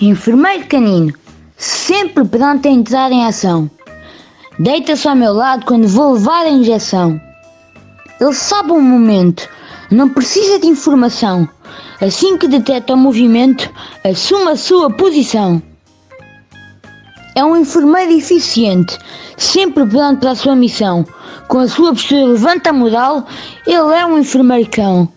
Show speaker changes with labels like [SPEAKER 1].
[SPEAKER 1] Enfermeiro canino, sempre pronto a entrar em ação. Deita-se ao meu lado quando vou levar a injeção. Ele sabe um momento, não precisa de informação. Assim que detecta o movimento, assume a sua posição. É um enfermeiro eficiente, sempre pronto para a sua missão. Com a sua postura levanta a moral, ele é um enfermeiro cão.